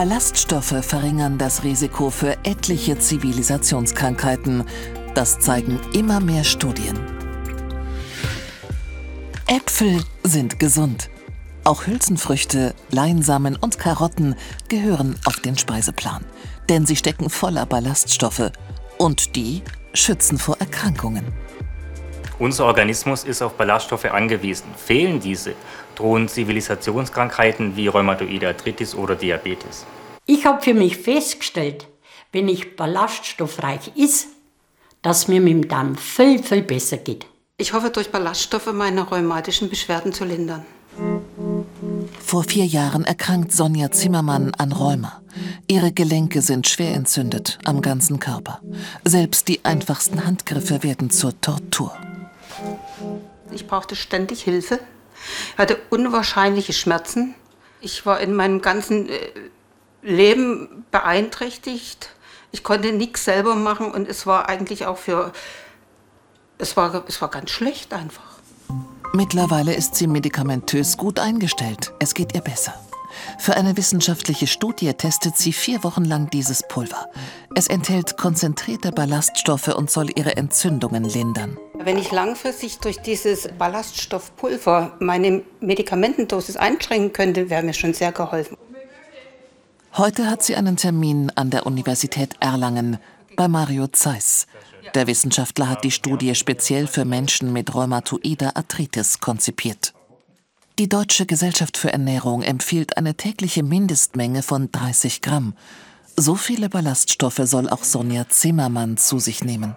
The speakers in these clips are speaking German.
Ballaststoffe verringern das Risiko für etliche Zivilisationskrankheiten. Das zeigen immer mehr Studien. Äpfel sind gesund. Auch Hülsenfrüchte, Leinsamen und Karotten gehören auf den Speiseplan, denn sie stecken voller Ballaststoffe und die schützen vor Erkrankungen. Unser Organismus ist auf Ballaststoffe angewiesen. Fehlen diese, drohen Zivilisationskrankheiten wie Rheumatoide Arthritis oder Diabetes. Ich habe für mich festgestellt, wenn ich ballaststoffreich ist, dass mir mit dem Darm viel, viel besser geht. Ich hoffe, durch Ballaststoffe meine rheumatischen Beschwerden zu lindern. Vor vier Jahren erkrankt Sonja Zimmermann an Rheuma. Ihre Gelenke sind schwer entzündet am ganzen Körper. Selbst die einfachsten Handgriffe werden zur Tortur. Ich brauchte ständig Hilfe, hatte unwahrscheinliche Schmerzen. Ich war in meinem ganzen äh, Leben beeinträchtigt. Ich konnte nichts selber machen und es war eigentlich auch für. Es war, es war ganz schlecht einfach. Mittlerweile ist sie medikamentös gut eingestellt. Es geht ihr besser. Für eine wissenschaftliche Studie testet sie vier Wochen lang dieses Pulver. Es enthält konzentrierte Ballaststoffe und soll ihre Entzündungen lindern. Wenn ich langfristig durch dieses Ballaststoffpulver meine Medikamentendosis einschränken könnte, wäre mir schon sehr geholfen. Heute hat sie einen Termin an der Universität Erlangen bei Mario Zeiss. Der Wissenschaftler hat die Studie speziell für Menschen mit rheumatoider Arthritis konzipiert. Die Deutsche Gesellschaft für Ernährung empfiehlt eine tägliche Mindestmenge von 30 Gramm. So viele Ballaststoffe soll auch Sonja Zimmermann zu sich nehmen.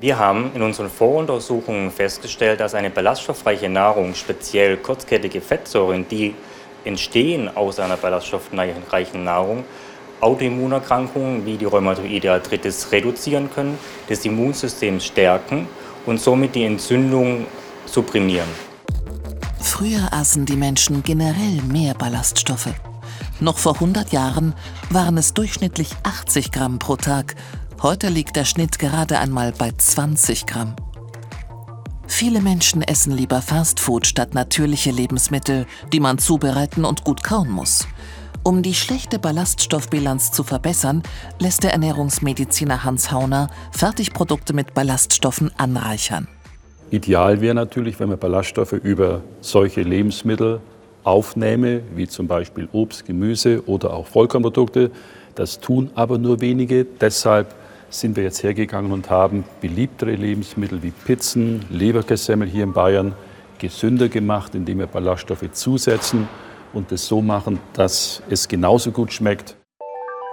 Wir haben in unseren Voruntersuchungen festgestellt, dass eine ballaststoffreiche Nahrung, speziell kurzkettige Fettsäuren, die entstehen aus einer ballaststoffreichen Nahrung, Autoimmunerkrankungen wie die Rheumatoide Arthritis reduzieren können, das Immunsystem stärken und somit die Entzündung supprimieren. Früher aßen die Menschen generell mehr Ballaststoffe. Noch vor 100 Jahren waren es durchschnittlich 80 Gramm pro Tag. Heute liegt der Schnitt gerade einmal bei 20 Gramm. Viele Menschen essen lieber Fastfood statt natürliche Lebensmittel, die man zubereiten und gut kauen muss. Um die schlechte Ballaststoffbilanz zu verbessern, lässt der Ernährungsmediziner Hans Hauner Fertigprodukte mit Ballaststoffen anreichern. Ideal wäre natürlich, wenn man Ballaststoffe über solche Lebensmittel aufnehme, wie zum Beispiel Obst, Gemüse oder auch Vollkornprodukte. Das tun aber nur wenige. Deshalb sind wir jetzt hergegangen und haben beliebtere Lebensmittel wie Pizzen, Leberkässemmel hier in Bayern gesünder gemacht, indem wir Ballaststoffe zusetzen und es so machen, dass es genauso gut schmeckt.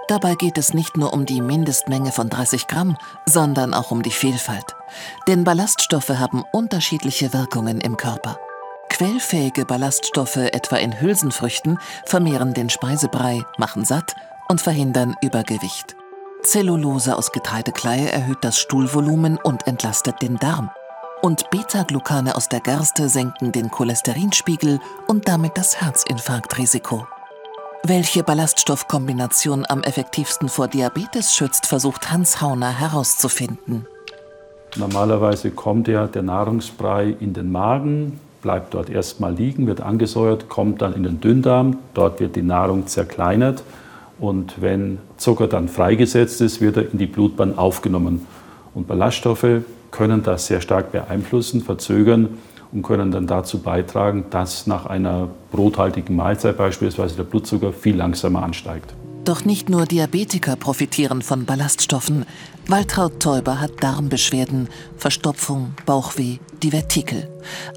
Dabei geht es nicht nur um die Mindestmenge von 30 Gramm, sondern auch um die Vielfalt. Denn Ballaststoffe haben unterschiedliche Wirkungen im Körper. Quellfähige Ballaststoffe, etwa in Hülsenfrüchten, vermehren den Speisebrei, machen satt und verhindern Übergewicht. Zellulose aus Getreidekleie erhöht das Stuhlvolumen und entlastet den Darm. Und Beta-Glucane aus der Gerste senken den Cholesterinspiegel und damit das Herzinfarktrisiko. Welche Ballaststoffkombination am effektivsten vor Diabetes schützt, versucht Hans Hauner herauszufinden. Normalerweise kommt ja der Nahrungsbrei in den Magen, bleibt dort erstmal liegen, wird angesäuert, kommt dann in den Dünndarm, dort wird die Nahrung zerkleinert und wenn Zucker dann freigesetzt ist, wird er in die Blutbahn aufgenommen. Und Ballaststoffe können das sehr stark beeinflussen, verzögern und können dann dazu beitragen, dass nach einer brothaltigen Mahlzeit beispielsweise der Blutzucker viel langsamer ansteigt. Doch nicht nur Diabetiker profitieren von Ballaststoffen. Waltraud Täuber hat Darmbeschwerden, Verstopfung, Bauchweh, Divertikel.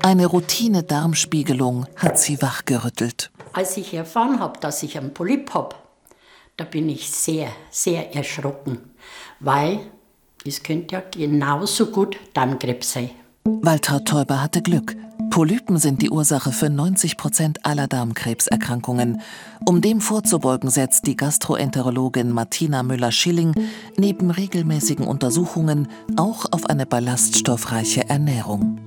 Eine Routine-Darmspiegelung hat sie wachgerüttelt. Als ich erfahren habe, dass ich einen Polyp habe, da bin ich sehr, sehr erschrocken, weil es könnte ja genauso gut Darmkrebs sein. Waltraud Täuber hatte Glück. Polypen sind die Ursache für 90 Prozent aller Darmkrebserkrankungen. Um dem vorzubeugen, setzt die Gastroenterologin Martina Müller-Schilling neben regelmäßigen Untersuchungen auch auf eine ballaststoffreiche Ernährung.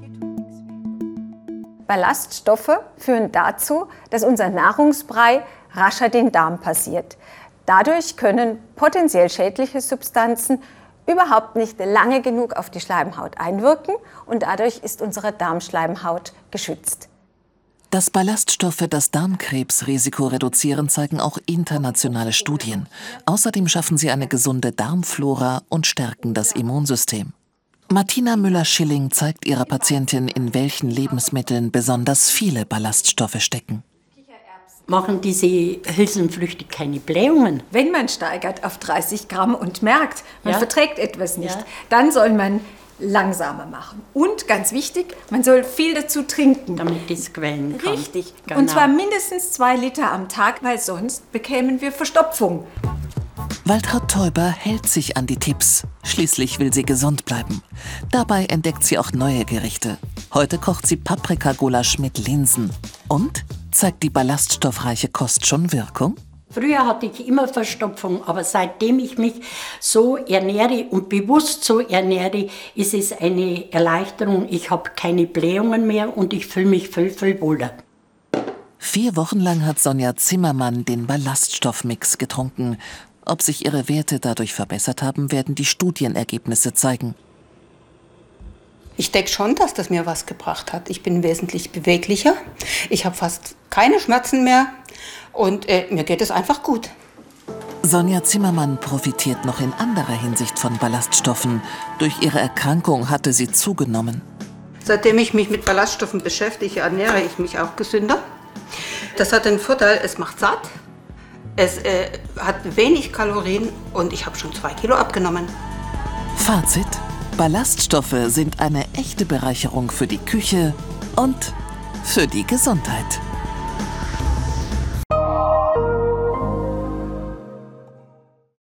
Ballaststoffe führen dazu, dass unser Nahrungsbrei rascher den Darm passiert. Dadurch können potenziell schädliche Substanzen überhaupt nicht lange genug auf die Schleimhaut einwirken und dadurch ist unsere Darmschleimhaut geschützt. Dass Ballaststoffe das Darmkrebsrisiko reduzieren, zeigen auch internationale Studien. Außerdem schaffen sie eine gesunde Darmflora und stärken das Immunsystem. Martina Müller-Schilling zeigt ihrer Patientin, in welchen Lebensmitteln besonders viele Ballaststoffe stecken. Machen diese Hülsenfrüchte keine Blähungen? Wenn man steigert auf 30 Gramm und merkt, man ja. verträgt etwas nicht, ja. dann soll man langsamer machen. Und ganz wichtig, man soll viel dazu trinken. Damit es quellen kann. Richtig. Genau. Und zwar mindestens zwei Liter am Tag, weil sonst bekämen wir Verstopfung. Waltraud Täuber hält sich an die Tipps. Schließlich will sie gesund bleiben. Dabei entdeckt sie auch neue Gerichte. Heute kocht sie Paprikagulasch mit Linsen. Und zeigt die ballaststoffreiche Kost schon Wirkung? Früher hatte ich immer Verstopfung, aber seitdem ich mich so ernähre und bewusst so ernähre, ist es eine Erleichterung. Ich habe keine Blähungen mehr und ich fühle mich viel, viel wohler. Vier Wochen lang hat Sonja Zimmermann den Ballaststoffmix getrunken. Ob sich ihre Werte dadurch verbessert haben, werden die Studienergebnisse zeigen. Ich denke schon, dass das mir was gebracht hat. Ich bin wesentlich beweglicher. Ich habe fast keine Schmerzen mehr und äh, mir geht es einfach gut. Sonja Zimmermann profitiert noch in anderer Hinsicht von Ballaststoffen. Durch ihre Erkrankung hatte sie zugenommen. Seitdem ich mich mit Ballaststoffen beschäftige, ernähre ich mich auch gesünder. Das hat den Vorteil, es macht satt, es äh, hat wenig Kalorien und ich habe schon zwei Kilo abgenommen. Fazit: Ballaststoffe sind eine echte Bereicherung für die Küche und für die Gesundheit.